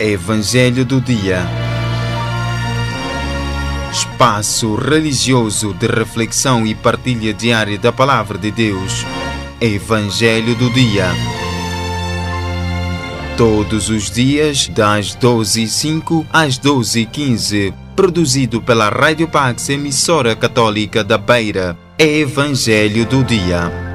Evangelho do Dia. Espaço religioso de reflexão e partilha diária da Palavra de Deus. Evangelho do Dia. Todos os dias, das 12h05 às 12h15. Produzido pela Rádio Pax, emissora católica da Beira. Evangelho do Dia.